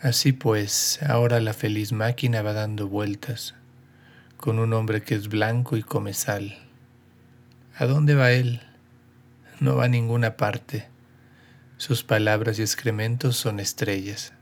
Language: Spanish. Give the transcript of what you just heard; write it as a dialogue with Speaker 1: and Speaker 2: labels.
Speaker 1: Así pues, ahora la feliz máquina va dando vueltas, con un hombre que es blanco y come sal. ¿A dónde va él? No va a ninguna parte. Sus palabras y excrementos son estrellas.